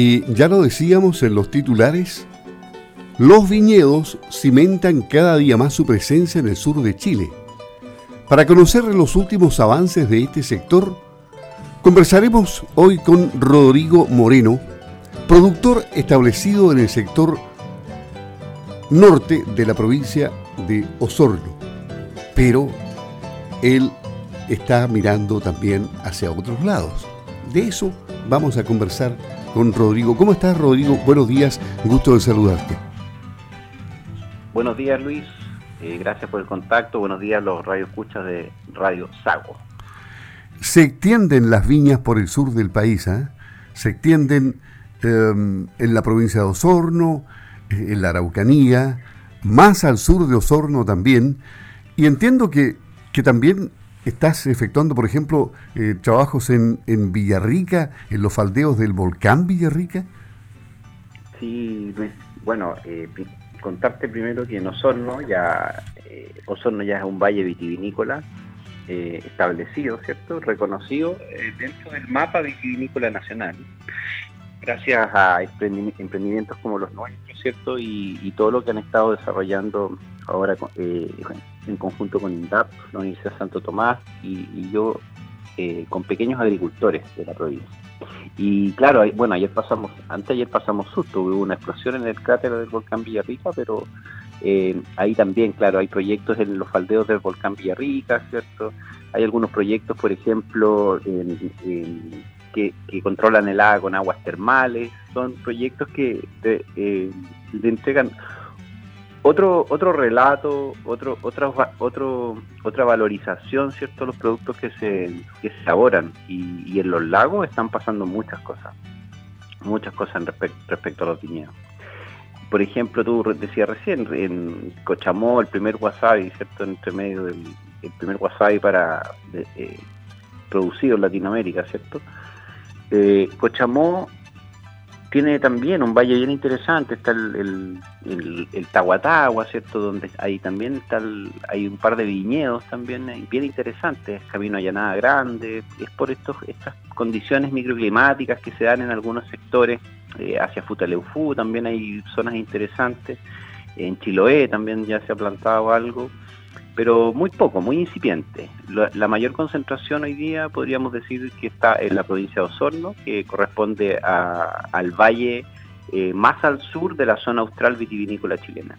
Y ya lo decíamos en los titulares, los viñedos cimentan cada día más su presencia en el sur de Chile. Para conocer los últimos avances de este sector, conversaremos hoy con Rodrigo Moreno, productor establecido en el sector norte de la provincia de Osorno. Pero él está mirando también hacia otros lados. De eso vamos a conversar con Rodrigo. ¿Cómo estás, Rodrigo? Buenos días, gusto de saludarte. Buenos días, Luis. Eh, gracias por el contacto. Buenos días, los radioescuchas de Radio Sago. Se extienden las viñas por el sur del país, ¿eh? se extienden em, en la provincia de Osorno, eh, en la Araucanía, más al sur de Osorno también. Y entiendo que, que también estás efectuando, por ejemplo, eh, trabajos en, en Villarrica, en los faldeos del volcán Villarrica. Sí, bueno, eh, contarte primero que en Osorno ya, eh, Osorno ya es un valle vitivinícola establecido, ¿cierto? Reconocido dentro del mapa vitivinícola nacional gracias a emprendimientos como los nuestros, ¿cierto? Y, todo lo que han estado desarrollando ahora eh, en conjunto con INDAP, la Universidad Santo Tomás y, yo eh, con pequeños agricultores de la provincia. Y claro, bueno, ayer pasamos, antes ayer pasamos susto, hubo una explosión en el cráter del volcán Villarrica, pero eh, ahí también, claro, hay proyectos en los faldeos del volcán Villarrica, ¿cierto? Hay algunos proyectos, por ejemplo, en que, controlan el agua con aguas termales, son proyectos que te, eh, entregan otro otro relato, otro otra otra valorización, cierto, los productos que se que se elaboran. Y, en los lagos están pasando muchas cosas, muchas cosas respecto a los viñedos. Por ejemplo, tú decías recién en Cochamó el primer wasabi, cierto, entre medio del el primer wasabi para eh, producido en Latinoamérica, cierto eh, Cochamó tiene también un valle bien interesante, está el, el, el, ¿cierto? Donde hay también está hay un par de viñedos también eh, bien interesantes, Camino Allanada Grande, es por estos, estas condiciones microclimáticas que se dan en algunos sectores, eh, hacia Futaleufú también hay zonas interesantes, en Chiloé también ya se ha plantado algo, pero muy poco, muy incipiente. La, mayor concentración hoy día podríamos decir que está en la provincia de Osorno, que corresponde al valle eh, más al sur de la zona austral vitivinícola chilena.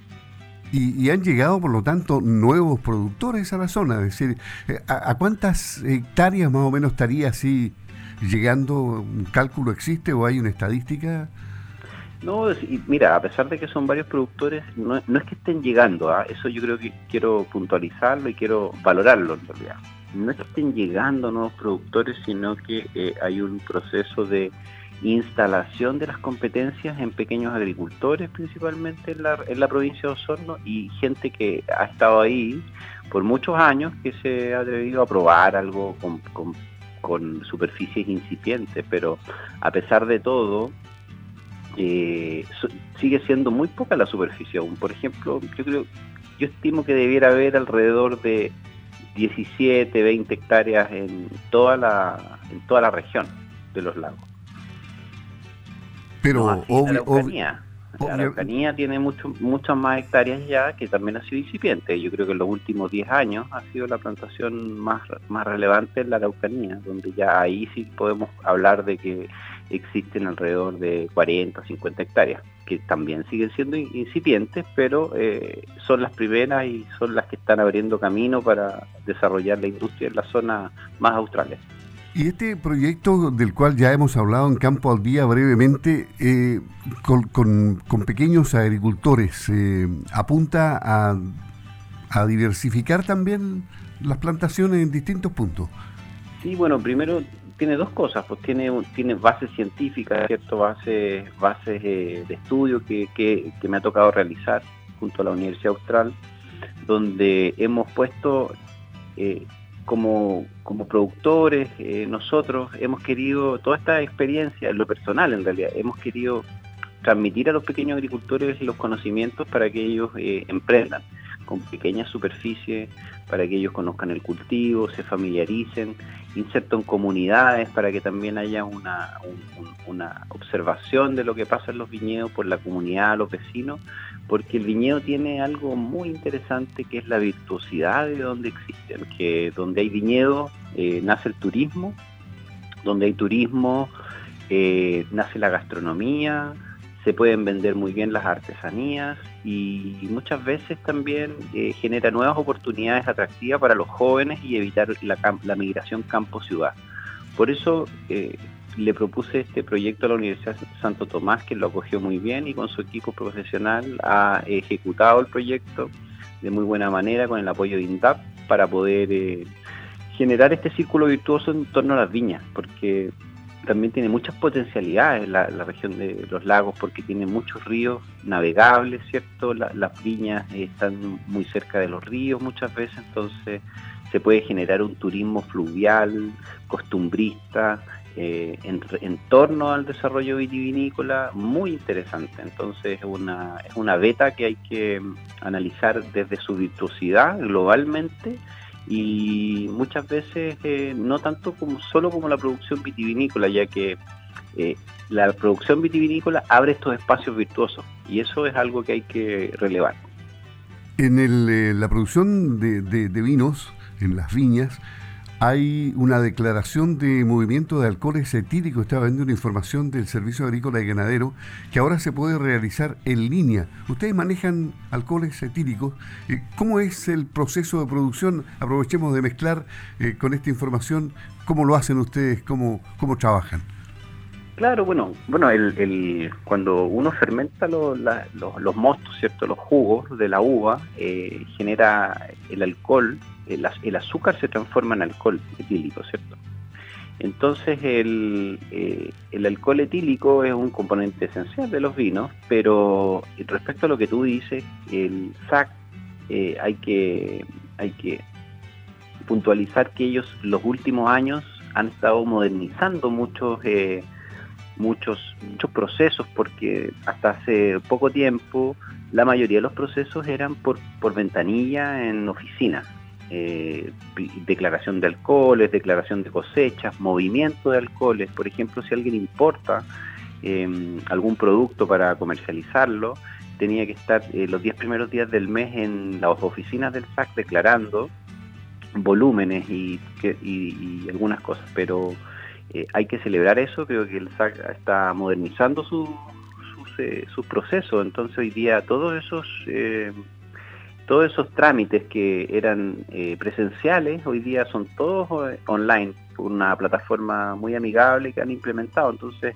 Y, han llegado, por lo tanto, nuevos productores a la zona. Es decir, eh, ¿a, cuántas hectáreas más o menos estaría así llegando? ¿Un cálculo existe o hay una estadística? No, mira, a pesar de que son varios productores, no, es que estén llegando, ¿ah? eso yo creo que quiero puntualizarlo y quiero valorarlo en realidad. No es que estén llegando nuevos productores, sino que eh, hay un proceso de instalación de las competencias en pequeños agricultores, principalmente en la, en la provincia de Osorno, y gente que ha estado ahí por muchos años, que se ha atrevido a probar algo con, con superficies incipientes, pero a pesar de todo, eh, sigue siendo muy poca la superficie aún. Por ejemplo, yo creo, yo estimo que debiera haber alrededor de 17, 20 hectáreas en toda la, en toda la región de los lagos. Pero la Araucanía, tiene mucho, muchas más hectáreas ya que también ha sido incipiente. Yo creo que en los últimos 10 años ha sido la plantación más, más relevante en la Araucanía, donde ya ahí sí podemos hablar de que existen alrededor de 40 o 50 hectáreas, que también siguen siendo incipientes, pero eh, son las primeras y son las que están abriendo camino para desarrollar la industria en la zona más australes. Y este proyecto del cual ya hemos hablado en Campo al Día brevemente, eh, con, pequeños agricultores, eh, apunta a, a diversificar también las plantaciones en distintos puntos. Sí, bueno, primero tiene dos cosas, pues tiene, tiene bases científicas, ¿cierto? bases, bases eh, de estudio que, que, me ha tocado realizar junto a la Universidad Austral, donde hemos puesto eh, como, como productores, eh, nosotros hemos querido, toda esta experiencia, en lo personal en realidad, hemos querido transmitir a los pequeños agricultores los conocimientos para que ellos emprendan con pequeñas superficies para que ellos conozcan el cultivo, se familiaricen, inserto en comunidades para que también haya una, una observación de lo que pasa en los viñedos por la comunidad, los vecinos, porque el viñedo tiene algo muy interesante que es la virtuosidad de donde existen, que donde hay viñedo eh, nace el turismo, donde hay turismo eh, nace la gastronomía, se pueden vender muy bien las artesanías y muchas veces también eh, genera nuevas oportunidades atractivas para los jóvenes y evitar la, migración campo-ciudad. Por eso eh, le propuse este proyecto a la Universidad Santo Tomás, que lo acogió muy bien y con su equipo profesional ha ejecutado el proyecto de muy buena manera con el apoyo de INDAP para poder eh, generar este círculo virtuoso en torno a las viñas, porque también tiene muchas potencialidades la, región de los lagos porque tiene muchos ríos navegables, ¿cierto? las viñas están muy cerca de los ríos muchas veces, entonces se puede generar un turismo fluvial, costumbrista, eh, en, torno al desarrollo vitivinícola muy interesante. Entonces es una, es una beta que hay que analizar desde su virtuosidad globalmente y muchas veces eh, no tanto como solo como la producción vitivinícola, ya que eh, la producción vitivinícola abre estos espacios virtuosos y eso es algo que hay que relevar. En eh, la producción de, de vinos, en las viñas, hay una declaración de movimiento de alcoholes etílicos. Estaba viendo una información del Servicio Agrícola y Ganadero que ahora se puede realizar en línea. Ustedes manejan alcoholes etílicos. Eh, ¿Cómo es el proceso de producción? Aprovechemos de mezclar eh, con esta información cómo lo hacen ustedes, cómo, cómo trabajan. Claro, bueno, bueno, el, cuando uno fermenta los, los, mostos, ¿cierto? Los jugos de la uva, eh, genera el alcohol el, azúcar se transforma en alcohol etílico, ¿cierto? Entonces el, eh, el, alcohol etílico es un componente esencial de los vinos, pero respecto a lo que tú dices, el SAC eh, hay, que, hay que puntualizar que ellos los últimos años han estado modernizando muchos, eh, muchos, muchos procesos, porque hasta hace poco tiempo la mayoría de los procesos eran por, por ventanilla en oficinas eh, declaración de alcoholes, declaración de cosechas, movimiento de alcoholes. Por ejemplo, si alguien importa em, algún producto para comercializarlo, tenía que estar eh, los 10 primeros días del mes en las oficinas del SAC declarando volúmenes y, algunas cosas, pero eh, hay que celebrar eso, creo que el SAC está modernizando su, sus, sus procesos, entonces hoy día todos esos todos esos trámites que eran eh, presenciales hoy día son todos eh, online una plataforma muy amigable que han implementado. Entonces,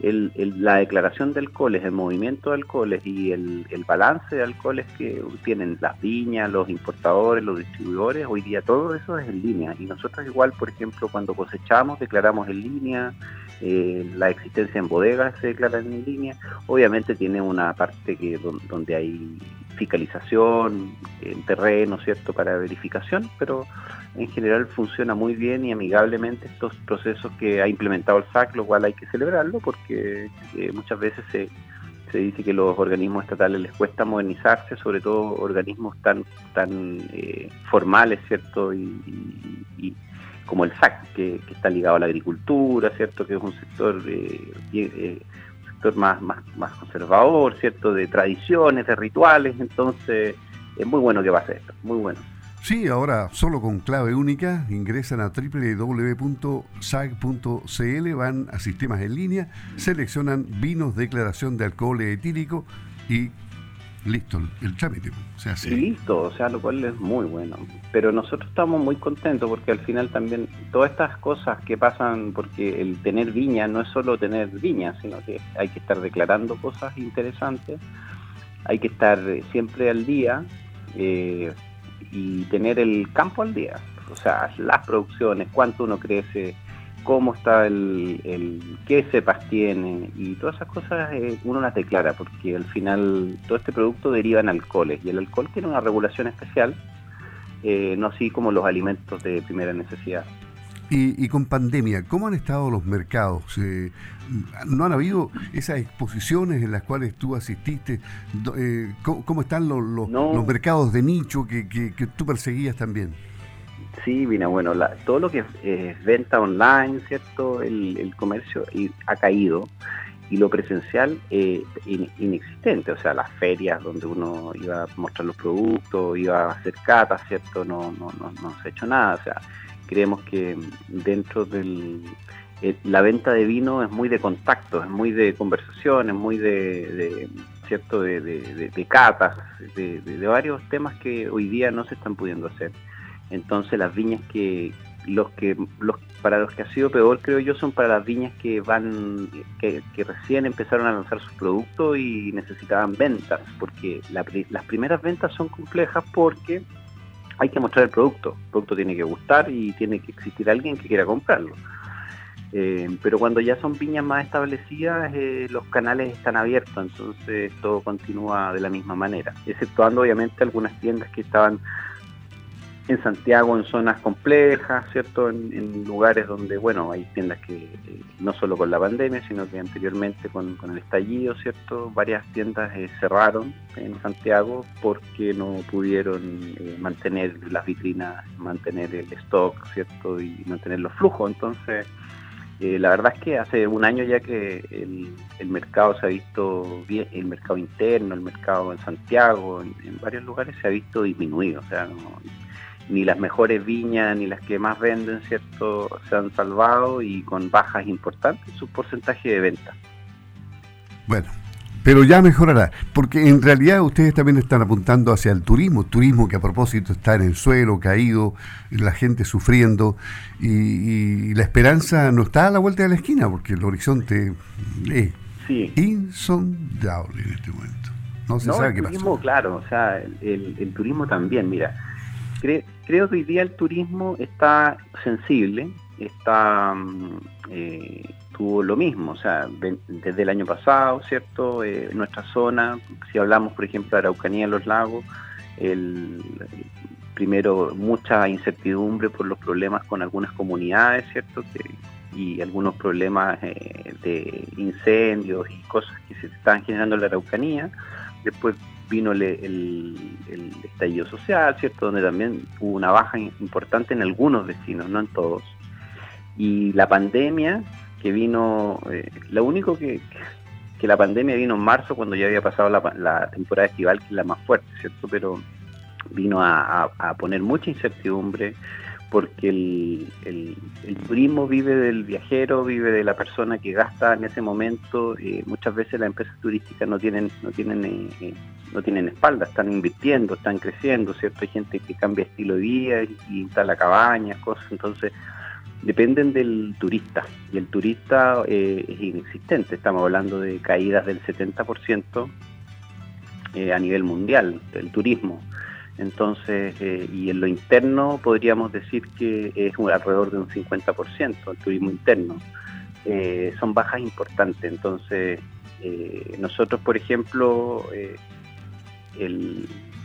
la declaración de alcoholes, el movimiento de alcoholes y el, balance de alcoholes que tienen las viñas, los importadores, los distribuidores, hoy día todo eso es en línea. Y nosotros igual, por ejemplo, cuando cosechamos, declaramos en línea, eh, la existencia en bodegas se declara en línea. Obviamente tiene una parte que donde hay fiscalización en terreno, ¿cierto?, para verificación, pero en general funciona muy bien y amigablemente estos procesos que ha implementado el SAC, lo cual hay que celebrarlo porque eh, muchas veces se, se dice que los organismos estatales les cuesta modernizarse, sobre todo organismos tan tan eh, formales, ¿cierto? Y, como el SAC, que, está ligado a la agricultura, ¿cierto? Que es un sector eh, más, más, más conservador, ¿cierto? De tradiciones, de rituales, entonces es muy bueno que pase esto, muy bueno. Sí, ahora solo con clave única ingresan a www.sag.cl, van a sistemas en línea, seleccionan vinos, declaración de alcohol etílico y listo el trámite. O sea, sí. listo, o sea, lo cual es muy bueno. Pero nosotros estamos muy contentos porque al final también todas estas cosas que pasan, porque el tener viña no es solo tener viña, sino que hay que estar declarando cosas interesantes, hay que estar siempre al día eh, y tener el campo al día. O sea, las producciones, cuánto uno crece, cómo está el, el qué cepas tiene y todas esas cosas eh, uno las declara porque al final todo este producto deriva en alcoholes y el alcohol tiene una regulación especial, eh, no así como los alimentos de primera necesidad. Y, con pandemia, ¿cómo han estado los mercados? Eh, ¿No han habido esas exposiciones en las cuales tú asististe? Eh, ¿cómo, están los, los, mercados de nicho que, que, tú perseguías también? Sí, Vina, bueno, todo lo que es venta online, ¿cierto? El, el comercio ha caído y lo presencial eh, inexistente, o sea, las ferias donde uno iba a mostrar los productos, iba a hacer catas, ¿cierto? No, no, no, no se ha hecho nada, o sea, creemos que dentro del... Eh, la venta de vino es muy de contacto, es muy de conversación, es muy de, ¿cierto? De, de, de catas, de, varios temas que hoy día no se están pudiendo hacer. Entonces las viñas que los que los para los que ha sido peor, creo yo, son para las viñas que van, que, recién empezaron a lanzar sus productos y necesitaban ventas, porque las primeras ventas son complejas porque hay que mostrar el producto. El producto tiene que gustar y tiene que existir alguien que quiera comprarlo. Eh, pero cuando ya son viñas más establecidas, eh, los canales están abiertos, entonces todo continúa de la misma manera, exceptuando obviamente algunas tiendas que estaban en Santiago en zonas complejas, ¿cierto? En, lugares donde, bueno, hay tiendas que eh, no solo con la pandemia, sino que anteriormente con, el estallido, ¿cierto? Varias tiendas eh, cerraron en Santiago porque no pudieron eh, mantener las vitrinas, mantener el stock, ¿cierto? Y mantener los flujos. Entonces, la verdad es que hace un año ya que el, mercado se ha visto bien, el mercado interno, el mercado en Santiago, en, varios lugares se ha visto disminuido, ni las mejores viñas ni las que más venden, ¿cierto? Se han salvado y con bajas importantes su porcentaje de venta. Bueno, pero ya mejorará, porque en realidad ustedes también están apuntando hacia el turismo, turismo que a propósito está en el suelo, caído, la gente sufriendo, y, la esperanza no está a la vuelta de la esquina, porque el horizonte es insondable en este momento. No se sabe el qué turismo, claro, o sea, el, el turismo también, mira, creo que hoy día el turismo está sensible, está mm, eh, tuvo lo mismo, o sea, desde el año pasado, ¿cierto? Eh, nuestra zona, si hablamos, por ejemplo, de Araucanía, los lagos, el, primero mucha incertidumbre por los problemas con algunas comunidades, ¿cierto? y algunos problemas eh, de incendios y cosas que se estaban generando en la Araucanía. Después vino el, estallido social, ¿cierto? Donde también hubo una baja importante en algunos vecinos, no en todos. Y la pandemia, que vino, eh, lo único que, que la pandemia vino en marzo, cuando ya había pasado la, temporada estival, que es la más fuerte, ¿cierto? Pero vino a, poner mucha incertidumbre porque el, el, turismo vive del viajero, vive de la persona que gasta en ese momento. Eh, muchas veces las empresas turísticas no tienen, no tienen eh, eh no tienen espalda, están invirtiendo, están creciendo, ¿cierto? Hay gente que cambia estilo de vida y, instala cabañas, cosas, entonces dependen del turista y el turista es inexistente, estamos hablando de caídas del 70% eh, a nivel mundial del turismo. Entonces, eh, y en lo interno podríamos decir que es alrededor de un 50% el turismo interno. son bajas importantes, entonces nosotros, por ejemplo,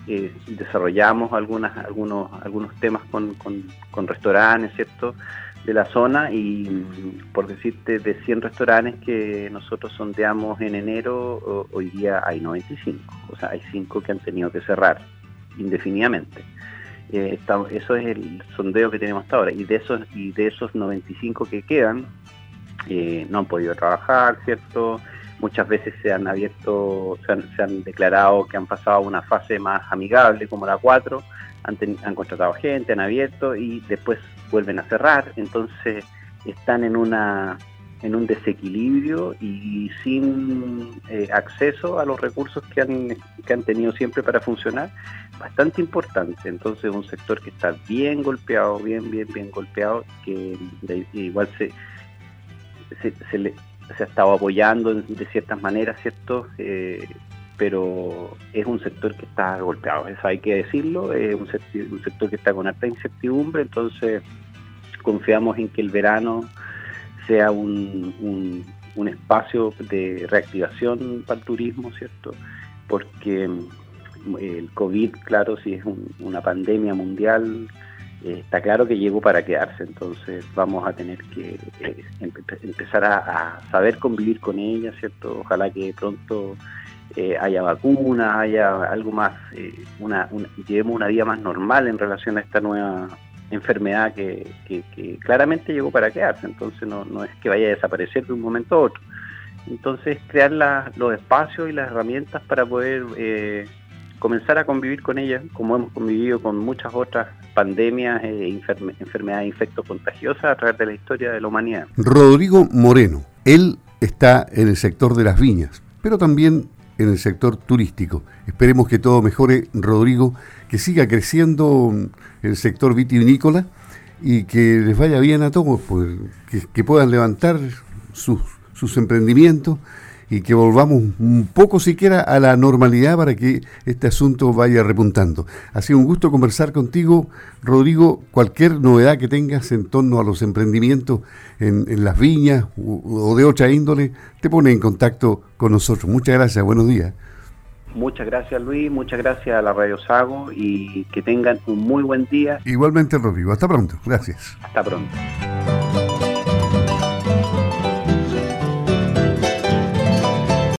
eh, desarrollamos algunas, algunos, algunos temas con, con, restaurantes, ¿cierto? de la zona y por decirte de 100 restaurantes que nosotros sondeamos en enero, hoy día hay 95, o sea, hay 5 que han tenido que cerrar indefinidamente. Eh, eso es el sondeo que tenemos hasta ahora y de esos y de esos 95 que quedan eh, no han podido trabajar, ¿cierto? muchas veces se han abierto, se han, declarado que han pasado una fase más amigable como la 4, han, han contratado gente, han abierto y después vuelven a cerrar, entonces están en una en un desequilibrio y sin eh, acceso a los recursos que han, que han tenido siempre para funcionar, bastante importante. Entonces un sector que está bien golpeado, bien, bien, bien golpeado, que igual se, se, le, se ha estado apoyando de ciertas maneras, ¿cierto? Eh, pero es un sector que está golpeado, eso hay que decirlo, es un, sector, que está con alta incertidumbre, entonces confiamos en que el verano sea un, un, espacio de reactivación para el turismo, ¿cierto? Porque mm, el COVID, claro, si es una pandemia mundial, eh, está claro que llegó para quedarse, entonces vamos a tener que eh, empezar a, saber convivir con ella, ¿cierto? Ojalá que pronto eh, haya vacunas, haya algo más, una, llevemos una vida más normal en relación a esta nueva enfermedad que, claramente llegó para quedarse, entonces no, no, es que vaya a desaparecer de un momento a otro. Entonces crear los espacios y las herramientas para poder comenzar a convivir con ella, como hemos convivido con muchas otras pandemias e enfermedades infectos contagiosas a través de la historia de la humanidad. Rodrigo Moreno, él está en el sector de las viñas, pero también en el sector turístico. Esperemos que todo mejore, Rodrigo, que siga creciendo el sector vitivinícola y que les vaya bien a todos, pues, que, puedan levantar sus, sus emprendimientos y que volvamos un poco siquiera a la normalidad para que este asunto vaya repuntando. Ha sido un gusto conversar contigo, Rodrigo. Cualquier novedad que tengas en torno a los emprendimientos en, las viñas o, de otra índole, te pone en contacto con nosotros. Muchas gracias, buenos días. Muchas gracias Luis, muchas gracias a la Radio Sago y que tengan un muy buen día. Igualmente Rodrigo, hasta pronto, gracias. Hasta pronto.